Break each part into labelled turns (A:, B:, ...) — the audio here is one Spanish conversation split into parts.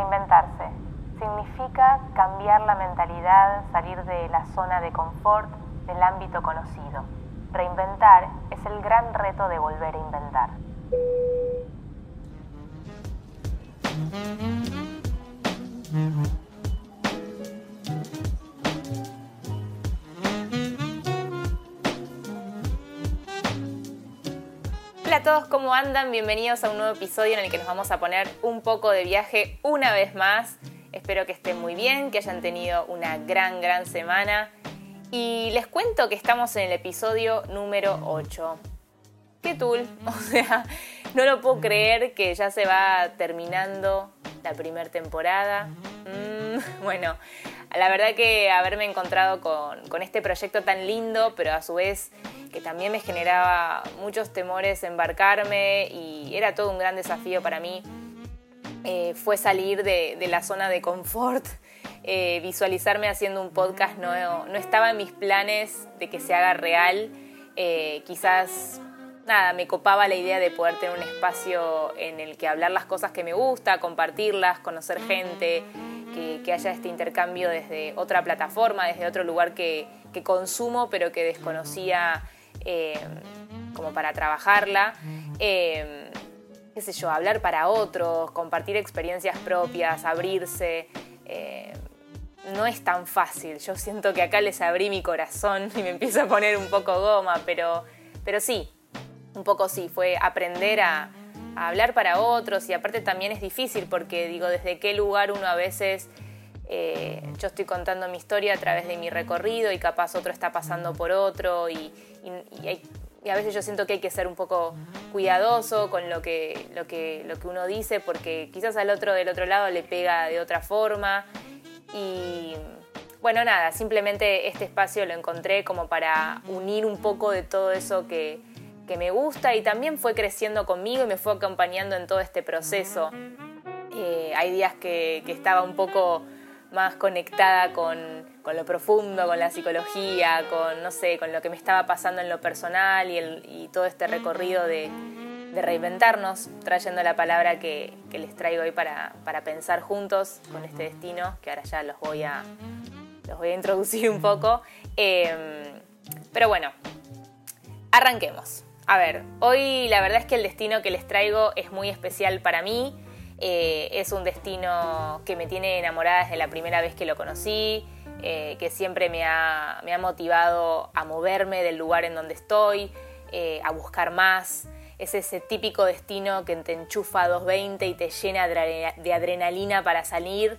A: Reinventarse significa cambiar la mentalidad, salir de la zona de confort, del ámbito conocido. Reinventar es el gran reto de volver a inventar. A todos, ¿cómo andan? Bienvenidos a un nuevo episodio en el que nos vamos a poner un poco de viaje una vez más. Espero que estén muy bien, que hayan tenido una gran, gran semana. Y les cuento que estamos en el episodio número 8. ¿Qué tool? O sea, no lo puedo creer que ya se va terminando la primera temporada. Mm, bueno, la verdad que haberme encontrado con, este proyecto tan lindo, pero a su vez que también me generaba muchos temores embarcarme y era todo un gran desafío para mí, eh, fue salir de, de, la zona de confort. Eh, visualizarme haciendo un podcast no, no, estaba en mis planes de que se haga real. Eh, quizás nada, me copaba la idea de poder tener un espacio en el que hablar las cosas que me gusta, compartirlas, conocer gente, que, haya este intercambio desde otra plataforma, desde otro lugar que, que consumo, pero que desconocía eh, como para trabajarla. Eh, qué sé yo, hablar para otros, compartir experiencias propias, abrirse. Eh, no es tan fácil. Yo siento que acá les abrí mi corazón y me empiezo a poner un poco goma, pero, pero sí, un poco sí, fue aprender a, hablar para otros y aparte también es difícil porque digo, desde qué lugar uno a veces, eh, yo estoy contando mi historia a través de mi recorrido y capaz otro está pasando por otro y, y, hay, y, a veces yo siento que hay que ser un poco cuidadoso con lo que, lo, que, lo que uno dice porque quizás al otro del otro lado le pega de otra forma. Y bueno, nada, simplemente este espacio lo encontré como para unir un poco de todo eso que, que me gusta y también fue creciendo conmigo y me fue acompañando en todo este proceso. Eh, hay días que, estaba un poco más conectada con, con, lo profundo, con la psicología, con, no sé, con lo que me estaba pasando en lo personal y, todo este recorrido de, reinventarnos, trayendo la palabra que, que les traigo hoy para, para, pensar juntos con este destino, que ahora ya los voy a, los voy a introducir un poco. Eh, pero bueno, arranquemos. A ver, hoy la verdad es que el destino que les traigo es muy especial para mí. Eh, es un destino que me tiene enamorada desde la primera vez que lo conocí, eh, que siempre me ha, motivado a moverme del lugar en donde estoy, eh, a buscar más. Es ese típico destino que te enchufa a 220 y te llena de adrenalina para salir.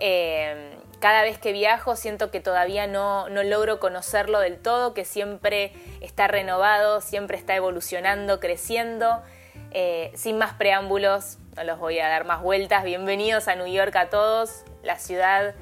A: Eh, cada vez que viajo siento que todavía no, no, logro conocerlo del todo, que siempre está renovado, siempre está evolucionando, creciendo. Eh, sin más preámbulos, no los voy a dar más vueltas. Bienvenidos a New York a todos, la ciudad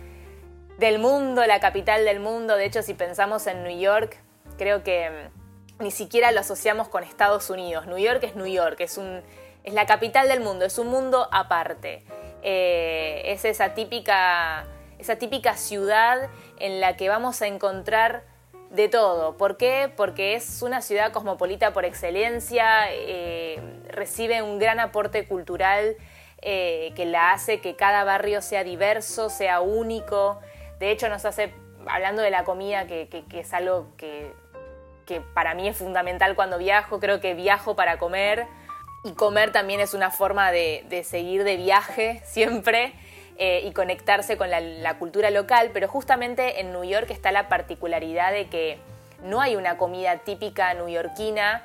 A: del mundo, la capital del mundo. De hecho, si pensamos en New York, creo que ni siquiera lo asociamos con Estados Unidos. New York es New York, es, un, es la capital del mundo, es un mundo aparte. Eh, es esa típica esa típica ciudad en la que vamos a encontrar de todo. ¿Por qué? Porque es una ciudad cosmopolita por excelencia, eh, recibe un gran aporte cultural eh, que la hace que cada barrio sea diverso, sea único. De hecho, nos hace, hablando de la comida, que, que, que es algo que, que para mí es fundamental cuando viajo, creo que viajo para comer y comer también es una forma de, seguir de viaje siempre eh, y conectarse con la, cultura local, pero justamente en New York está la particularidad de que no hay una comida típica newyorkina.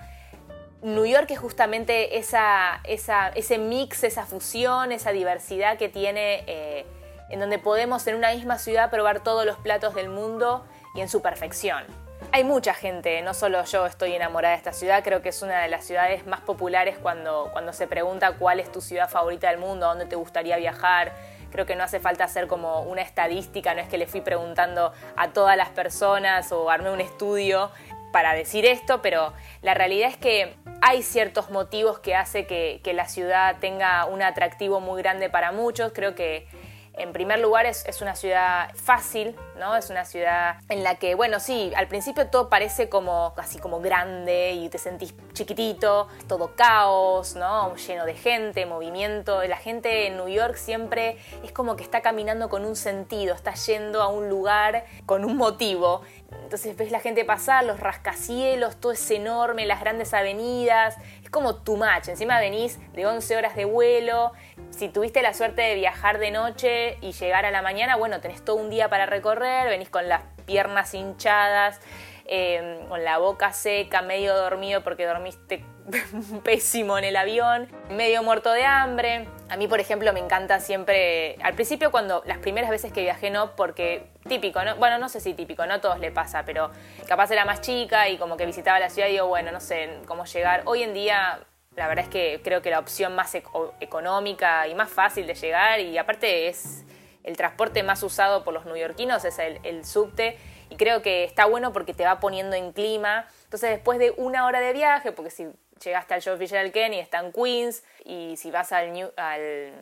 A: New York es justamente esa, esa, ese mix, esa fusión, esa diversidad que tiene, eh, en donde podemos en una misma ciudad probar todos los platos del mundo y en su perfección. Hay mucha gente, no solo yo estoy enamorada de esta ciudad, creo que es una de las ciudades más populares cuando, cuando se pregunta cuál es tu ciudad favorita del mundo, a dónde te gustaría viajar, creo que no hace falta hacer como una estadística, no es que le fui preguntando a todas las personas o armé un estudio para decir esto, pero la realidad es que hay ciertos motivos que hace que, que la ciudad tenga un atractivo muy grande para muchos. Creo que En primer lugar, es, una ciudad fácil, ¿no? Es una ciudad en la que, bueno, sí, al principio todo parece como así como grande y te sentís chiquitito, todo caos, ¿no? Lleno de gente, movimiento. La gente en New York siempre es como que está caminando con un sentido, está yendo a un lugar con un motivo. Entonces ves la gente pasar, los rascacielos, todo es enorme, las grandes avenidas, es como tu match. Encima venís de 11 horas de vuelo. Si tuviste la suerte de viajar de noche y llegar a la mañana, bueno, tenés todo un día para recorrer, venís con las piernas hinchadas, eh, con la boca seca, medio dormido porque dormiste pésimo en el avión, medio muerto de hambre. A mí, por ejemplo, me encanta siempre, al principio cuando las primeras veces que viajé no, porque típico, ¿no? bueno, no sé si típico, no a todos le pasa, pero capaz era más chica y como que visitaba la ciudad y digo, bueno, no sé cómo llegar. Hoy en día la verdad es que creo que la opción más económica y más fácil de llegar y aparte es el transporte más usado por los neoyorquinos es el, el subte y creo que está bueno porque te va poniendo en clima. Entonces después de una hora de viaje, porque si llegaste al Joe Fisher Kenny está en Queens y si vas al, New, al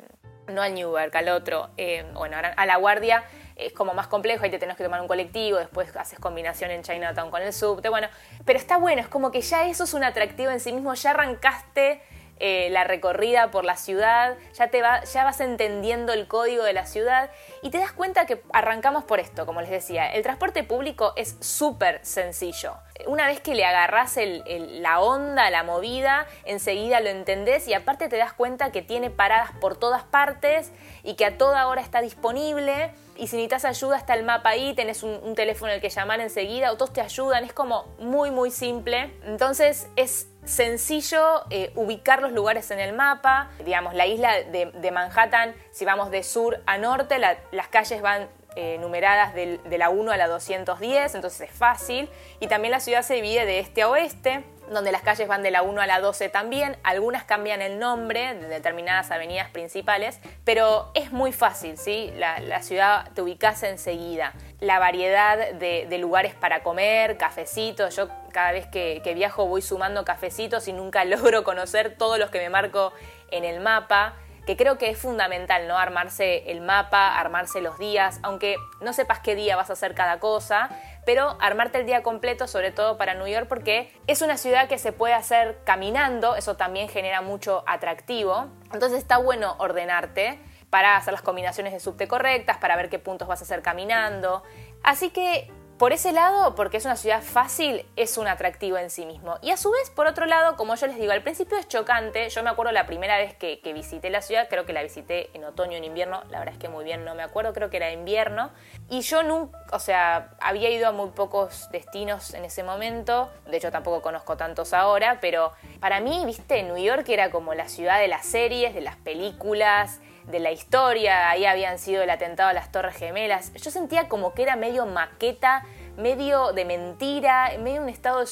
A: no al Newark, al otro, eh, bueno, a la Guardia es como más complejo, ahí te tenés que tomar un colectivo, después haces combinación en Chinatown con el subte, bueno, pero está bueno, es como que ya eso es un atractivo en sí mismo, ya arrancaste eh, la recorrida por la ciudad, ya, te va, ya vas entendiendo el código de la ciudad y te das cuenta que arrancamos por esto, como les decía, el transporte público es súper sencillo. Una vez que le agarras la onda, la movida, enseguida lo entendés y aparte te das cuenta que tiene paradas por todas partes y que a toda hora está disponible y si necesitas ayuda está el mapa ahí, tenés un, teléfono al que llamar enseguida, o todos te ayudan, es como muy muy simple. Entonces es sencillo eh, ubicar los lugares en el mapa. Digamos, la isla de, Manhattan, si vamos de sur a norte, las calles van eh, numeradas de la 1 a la 210, entonces es fácil. Y también la ciudad se divide de este a oeste donde las calles van de la 1 a la 12 también, algunas cambian el nombre de determinadas avenidas principales, pero es muy fácil, ¿sí? La, ciudad te ubicas enseguida. La variedad de, lugares para comer, cafecitos, yo cada vez que, que viajo voy sumando cafecitos y nunca logro conocer todos los que me marco en el mapa que creo que es fundamental, ¿no? Armarse el mapa, armarse los días, aunque no sepas qué día vas a hacer cada cosa, pero armarte el día completo, sobre todo para New York, porque es una ciudad que se puede hacer caminando, eso también genera mucho atractivo. Entonces está bueno ordenarte para hacer las combinaciones de subte correctas, para ver qué puntos vas a hacer caminando. Así que por ese lado, porque es una ciudad fácil, es un atractivo en sí mismo. Y a su vez, por otro lado, como yo les digo, al principio es chocante. Yo me acuerdo la primera vez que, visité la ciudad, creo que la visité en otoño en invierno, la verdad es que muy bien no me acuerdo, creo que era invierno. Y yo nunca, o sea, había ido a muy pocos destinos en ese momento, de hecho tampoco conozco tantos ahora, pero para mí, viste, New York era como la ciudad de las series, de las películas, de la historia, ahí habían sido el atentado a las Torres Gemelas. Yo sentía como que era medio maqueta, medio de mentira, medio un estado de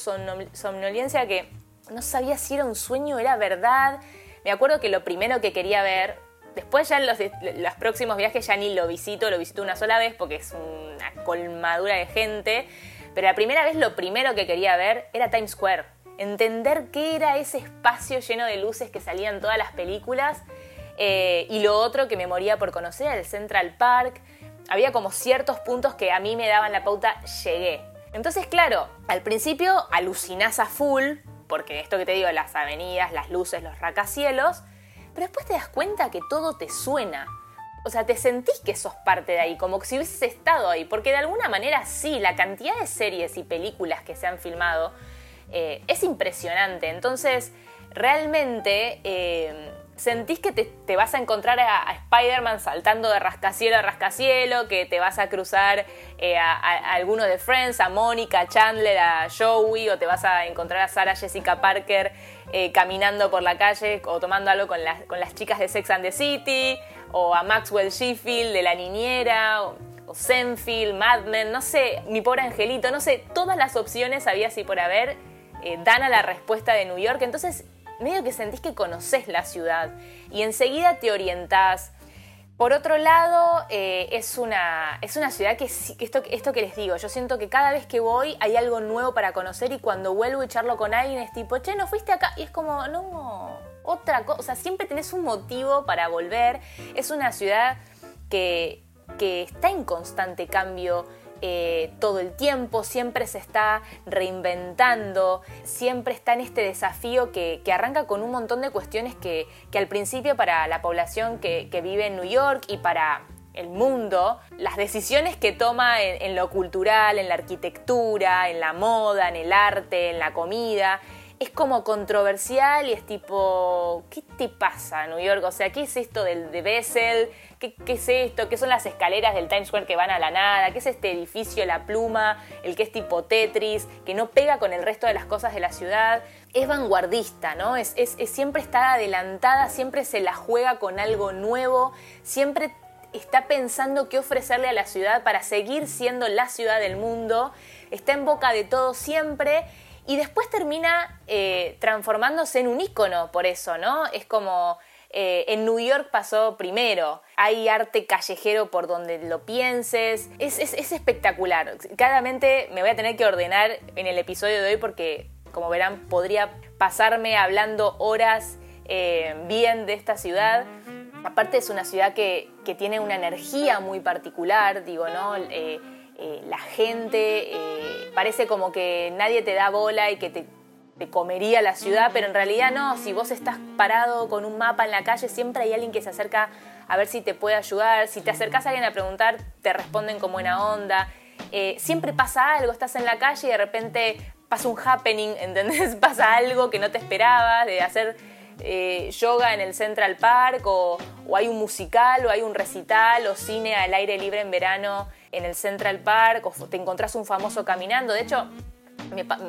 A: somnolencia que no sabía si era un sueño era verdad. Me acuerdo que lo primero que quería ver, después ya en los, los próximos viajes ya ni lo visito, lo visito una sola vez porque es una colmadura de gente, pero la primera vez lo primero que quería ver era Times Square. Entender qué era ese espacio lleno de luces que salían todas las películas eh, y lo otro que me moría por conocer, el Central Park. Había como ciertos puntos que a mí me daban la pauta, llegué. Entonces, claro, al principio alucinás a full, porque esto que te digo, las avenidas, las luces, los racacielos, pero después te das cuenta que todo te suena. O sea, te sentís que sos parte de ahí, como si hubieses estado ahí, porque de alguna manera sí, la cantidad de series y películas que se han filmado eh, es impresionante. Entonces, realmente eh, sentís que te, vas a encontrar a, Spider-Man saltando de rascacielo a rascacielo, que te vas a cruzar eh, a, alguno de Friends, a Mónica, a Chandler, a Joey, o te vas a encontrar a Sarah Jessica Parker eh, caminando por la calle o tomando algo con, las chicas de Sex and the City, o a Maxwell Sheffield de La Niñera, o, o Senfield, Mad Men, no sé, mi pobre angelito, no sé, todas las opciones había así por haber eh, dan a la respuesta de New York. Entonces medio que sentís que conoces la ciudad y enseguida te orientás. Por otro lado, eh, es, una, es una ciudad que, esto, esto que les digo, yo siento que cada vez que voy hay algo nuevo para conocer y cuando vuelvo y charlo con alguien es tipo, che, ¿no fuiste acá? Y es como, no, otra cosa, siempre tenés un motivo para volver. Es una ciudad que, que está en constante cambio eh, todo el tiempo, siempre se está reinventando, siempre está en este desafío que, arranca con un montón de cuestiones que, al principio para la población que, vive en New York y para el mundo, las decisiones que toma en, lo cultural, en la arquitectura, en la moda, en el arte, en la comida, es como controversial y es tipo, ¿qué te pasa New York? O sea, ¿qué es esto del de Bessel? ¿Qué, es esto? ¿Qué son las escaleras del Times Square que van a la nada? ¿Qué es este edificio, la pluma, el que es tipo Tetris, que no pega con el resto de las cosas de la ciudad? Es vanguardista, ¿no? Es, siempre está adelantada, siempre se la juega con algo nuevo, siempre está pensando qué ofrecerle a la ciudad para seguir siendo la ciudad del mundo, está en boca de todo siempre y después termina eh, transformándose en un ícono por eso, ¿no? Es como eh, en New York pasó primero, hay arte callejero por donde lo pienses, es, espectacular. Claramente me voy a tener que ordenar en el episodio de hoy porque, como verán, podría pasarme hablando horas eh, bien de esta ciudad. Aparte es una ciudad que, tiene una energía muy particular, digo, ¿no? La gente, eh, parece como que nadie te da bola y que te, comería la ciudad, pero en realidad no, si vos estás parado con un mapa en la calle, siempre hay alguien que se acerca a ver si te puede ayudar, si te acercas a alguien a preguntar, te responden con buena onda, eh, siempre pasa algo, estás en la calle y de repente pasa un happening, ¿entendés? Pasa algo que no te esperabas, de hacer yoga en el Central Park, o, hay un musical, o hay un recital, o cine al aire libre en verano en el Central Park o te encontrás un famoso caminando. De hecho,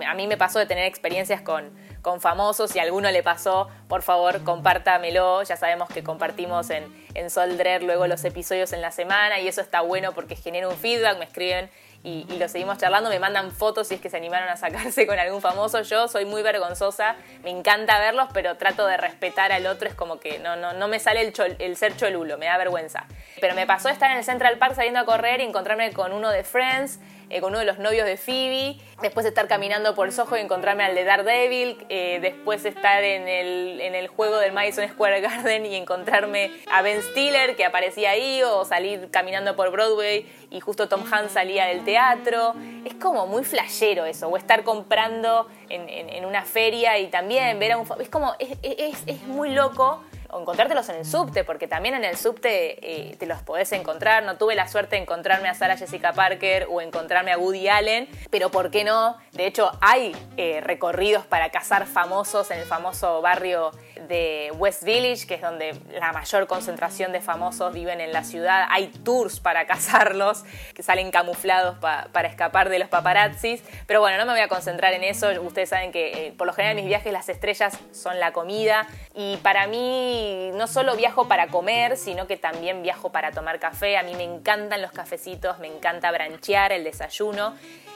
A: a mí me pasó de tener experiencias con, con famosos. Si a alguno le pasó, por favor, compártamelo. Ya sabemos que compartimos en, en Soldrer luego los episodios en la semana y eso está bueno porque genera un feedback. Me escriben y, lo seguimos charlando, me mandan fotos si es que se animaron a sacarse con algún famoso. Yo soy muy vergonzosa, me encanta verlos, pero trato de respetar al otro, es como que no, no, no me sale el, el ser cholulo, me da vergüenza. Pero me pasó estar en el Central Park saliendo a correr y encontrarme con uno de Friends eh, con uno de los novios de Phoebe, después estar caminando por Soho y encontrarme al de Daredevil, eh, después estar en el, en el juego del Madison Square Garden y encontrarme a Ben Stiller que aparecía ahí, o salir caminando por Broadway y justo Tom Hanks salía del teatro. Es como muy flashero eso, o estar comprando en, en, una feria y también ver a un... Es como, es, es, es muy loco o encontrártelos en el subte, porque también en el subte eh, te los podés encontrar. No tuve la suerte de encontrarme a Sarah Jessica Parker o encontrarme a Woody Allen, pero ¿por qué no? De hecho, hay eh, recorridos para cazar famosos en el famoso barrio de West Village, que es donde la mayor concentración de famosos viven en la ciudad. Hay tours para cazarlos, que salen camuflados para escapar de los paparazzis. Pero bueno, no me voy a concentrar en eso. Ustedes saben que eh, por lo general en mis viajes las estrellas son la comida. Y para mí no solo viajo para comer, sino que también viajo para tomar café. A mí me encantan los cafecitos, me encanta branchear, el desayuno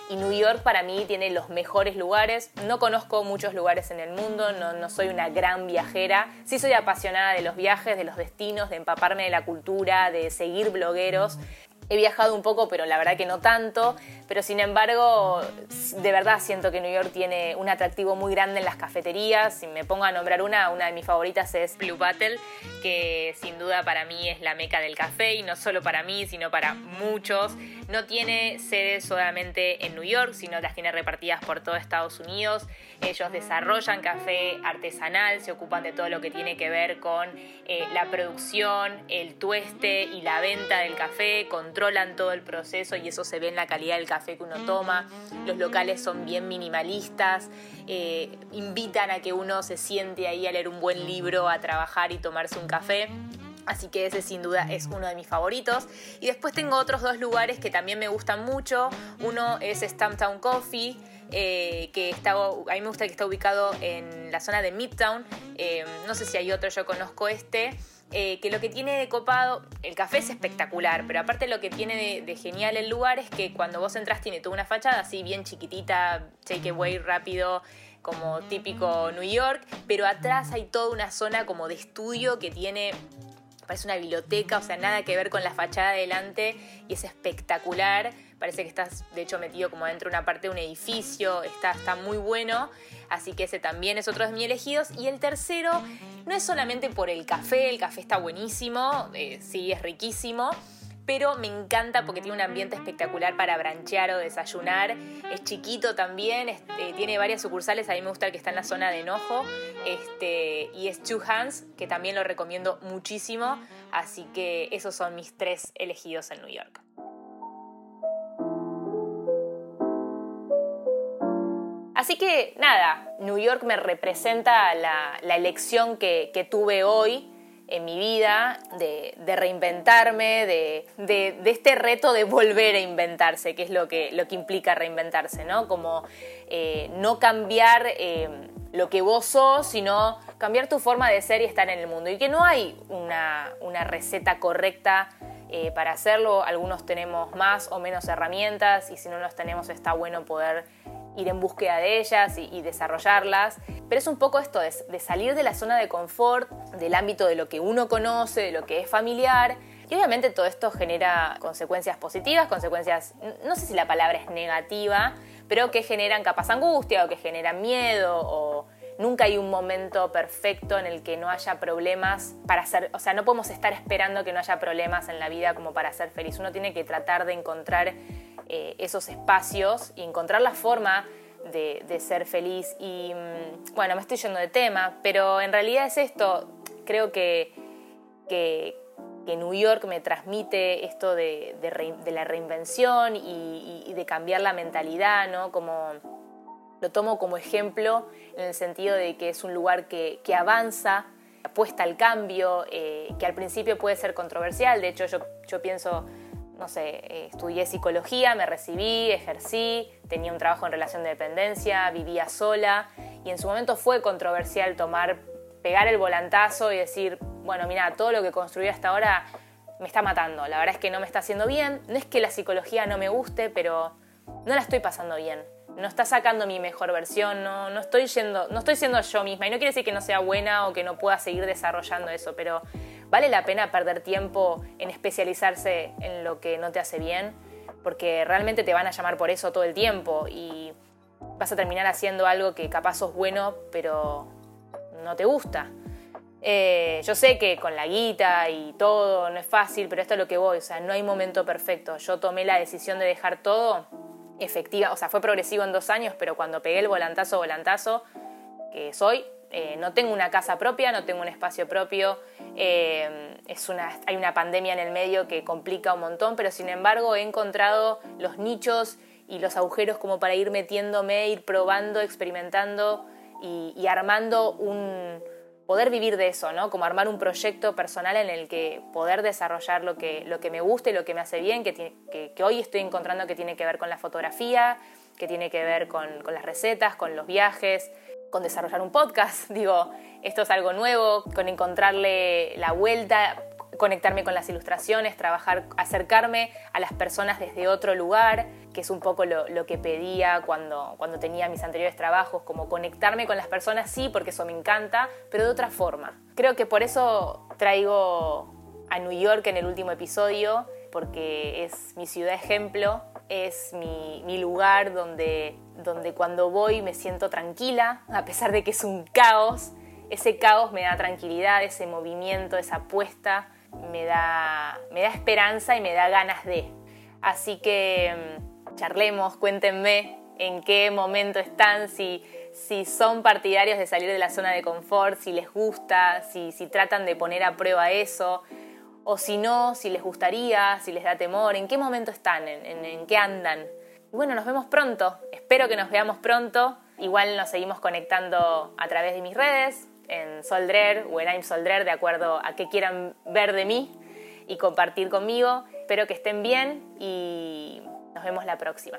A: y New York para mí tiene los mejores lugares. No conozco muchos lugares en el mundo, no, soy una gran viajera. Sí soy apasionada de los viajes, de los destinos, de empaparme de la cultura, de seguir blogueros. He viajado un poco, pero la verdad que no tanto. Pero sin embargo, de verdad siento que New York tiene un atractivo muy grande en las cafeterías. Si me pongo a nombrar una, una de mis favoritas es Blue Battle, que sin duda para mí es la meca del café y no solo para mí, sino para muchos. No tiene sede solamente en New York, sino las tiene repartidas por todo Estados Unidos. Ellos desarrollan café artesanal, se ocupan de todo lo que tiene que ver con eh, la producción, el tueste y la venta del café, controlan todo el proceso y eso se ve en la calidad del café que uno toma. Los locales son bien minimalistas, eh, invitan a que uno se siente ahí a leer un buen libro, a trabajar y tomarse un café. Así que ese sin duda es uno de mis favoritos. Y después tengo otros dos lugares que también me gustan mucho. Uno es Stamptown Coffee. Eh, que está, a mí me gusta que está ubicado en la zona de Midtown. Eh, no sé si hay otro, yo conozco este. Eh, que lo que tiene de copado, el café es espectacular, pero aparte lo que tiene de, genial el lugar es que cuando vos entras tiene toda una fachada así bien chiquitita, takeaway rápido, como típico New York, pero atrás hay toda una zona como de estudio que tiene parece una biblioteca, o sea, nada que ver con la fachada adelante y es espectacular. Parece que estás, de hecho, metido como dentro de una parte de un edificio, está, está muy bueno. Así que ese también es otro de mis elegidos. Y el tercero no es solamente por el café, el café está buenísimo, eh, sí, es riquísimo pero me encanta porque tiene un ambiente espectacular para branchear o desayunar. Es chiquito también, este, tiene varias sucursales, a mí me gusta el que está en la zona de enojo. Este, y es Two Hands, que también lo recomiendo muchísimo. Así que esos son mis tres elegidos en New York. Así que nada, New York me representa la, elección que, que tuve hoy en mi vida, de, reinventarme, de, este reto de volver a inventarse, que es lo que, lo que implica reinventarse, ¿no? Como eh, no cambiar eh, lo que vos sos, sino cambiar tu forma de ser y estar en el mundo. Y que no hay una, receta correcta eh, para hacerlo, algunos tenemos más o menos herramientas y si no las tenemos está bueno poder ir en búsqueda de ellas y, desarrollarlas. Pero es un poco esto de, salir de la zona de confort, del ámbito de lo que uno conoce, de lo que es familiar. Y obviamente todo esto genera consecuencias positivas, consecuencias, no sé si la palabra es negativa, pero que generan capaz angustia o que generan miedo o nunca hay un momento perfecto en el que no haya problemas para ser, o sea, no podemos estar esperando que no haya problemas en la vida como para ser feliz. Uno tiene que tratar de encontrar eh, esos espacios y encontrar la forma de, ser feliz. Y mm, bueno, me estoy yendo de tema, pero en realidad es esto. Creo que, que, New York me transmite esto de, la reinvención y, de cambiar la mentalidad, ¿no? Como lo tomo como ejemplo en el sentido de que es un lugar que, avanza, apuesta al cambio, eh, que al principio puede ser controversial. De hecho, yo, yo pienso no sé, eh, estudié psicología, me recibí, ejercí, tenía un trabajo en relación de dependencia, vivía sola y en su momento fue controversial tomar, pegar el volantazo y decir, bueno, mira, todo lo que construí hasta ahora me está matando, la verdad es que no me está haciendo bien, no es que la psicología no me guste, pero no la estoy pasando bien, no está sacando mi mejor versión, no, no, estoy yendo, no estoy siendo yo misma y no quiere decir que no sea buena o que no pueda seguir desarrollando eso, pero ¿Vale la pena perder tiempo en especializarse en lo que no te hace bien? Porque realmente te van a llamar por eso todo el tiempo y vas a terminar haciendo algo que capaz sos bueno, pero no te gusta. Eh, yo sé que con la guita y todo no es fácil, pero esto es lo que voy, o sea, no hay momento perfecto. Yo tomé la decisión de dejar todo efectiva, o sea, fue progresivo en dos años, pero cuando pegué el volantazo, volantazo, que soy, eh, no tengo una casa propia, no tengo un espacio propio, eh, es una, hay una pandemia en el medio que complica un montón, pero sin embargo he encontrado los nichos y los agujeros como para ir metiéndome, ir probando, experimentando y, armando un... poder vivir de eso, ¿no? Como armar un proyecto personal en el que poder desarrollar lo que, lo que me gusta y lo que me hace bien, que, que, hoy estoy encontrando que tiene que ver con la fotografía, que tiene que ver con, con las recetas, con los viajes, con desarrollar un podcast. Digo, esto es algo nuevo, con encontrarle la vuelta, conectarme con las ilustraciones, trabajar, acercarme a las personas desde otro lugar, que es un poco lo, que pedía cuando, cuando tenía mis anteriores trabajos, como conectarme con las personas, sí, porque eso me encanta, pero de otra forma. Creo que por eso traigo a New York en el último episodio, porque es mi ciudad ejemplo, es mi, mi lugar donde donde cuando voy me siento tranquila, a pesar de que es un caos. Ese caos me da tranquilidad, ese movimiento, esa apuesta, me da, me da esperanza y me da ganas de. Así que mm, charlemos, cuéntenme en qué momento están, si, si son partidarios de salir de la zona de confort, si les gusta, si, si tratan de poner a prueba eso, o si no, si les gustaría, si les da temor, en qué momento están, en, en qué andan. Bueno, nos vemos pronto. Espero que nos veamos pronto. Igual nos seguimos conectando a través de mis redes, en Soldrer o en I'm Soldrer, de acuerdo a qué quieran ver de mí y compartir conmigo. Espero que estén bien y nos vemos la próxima.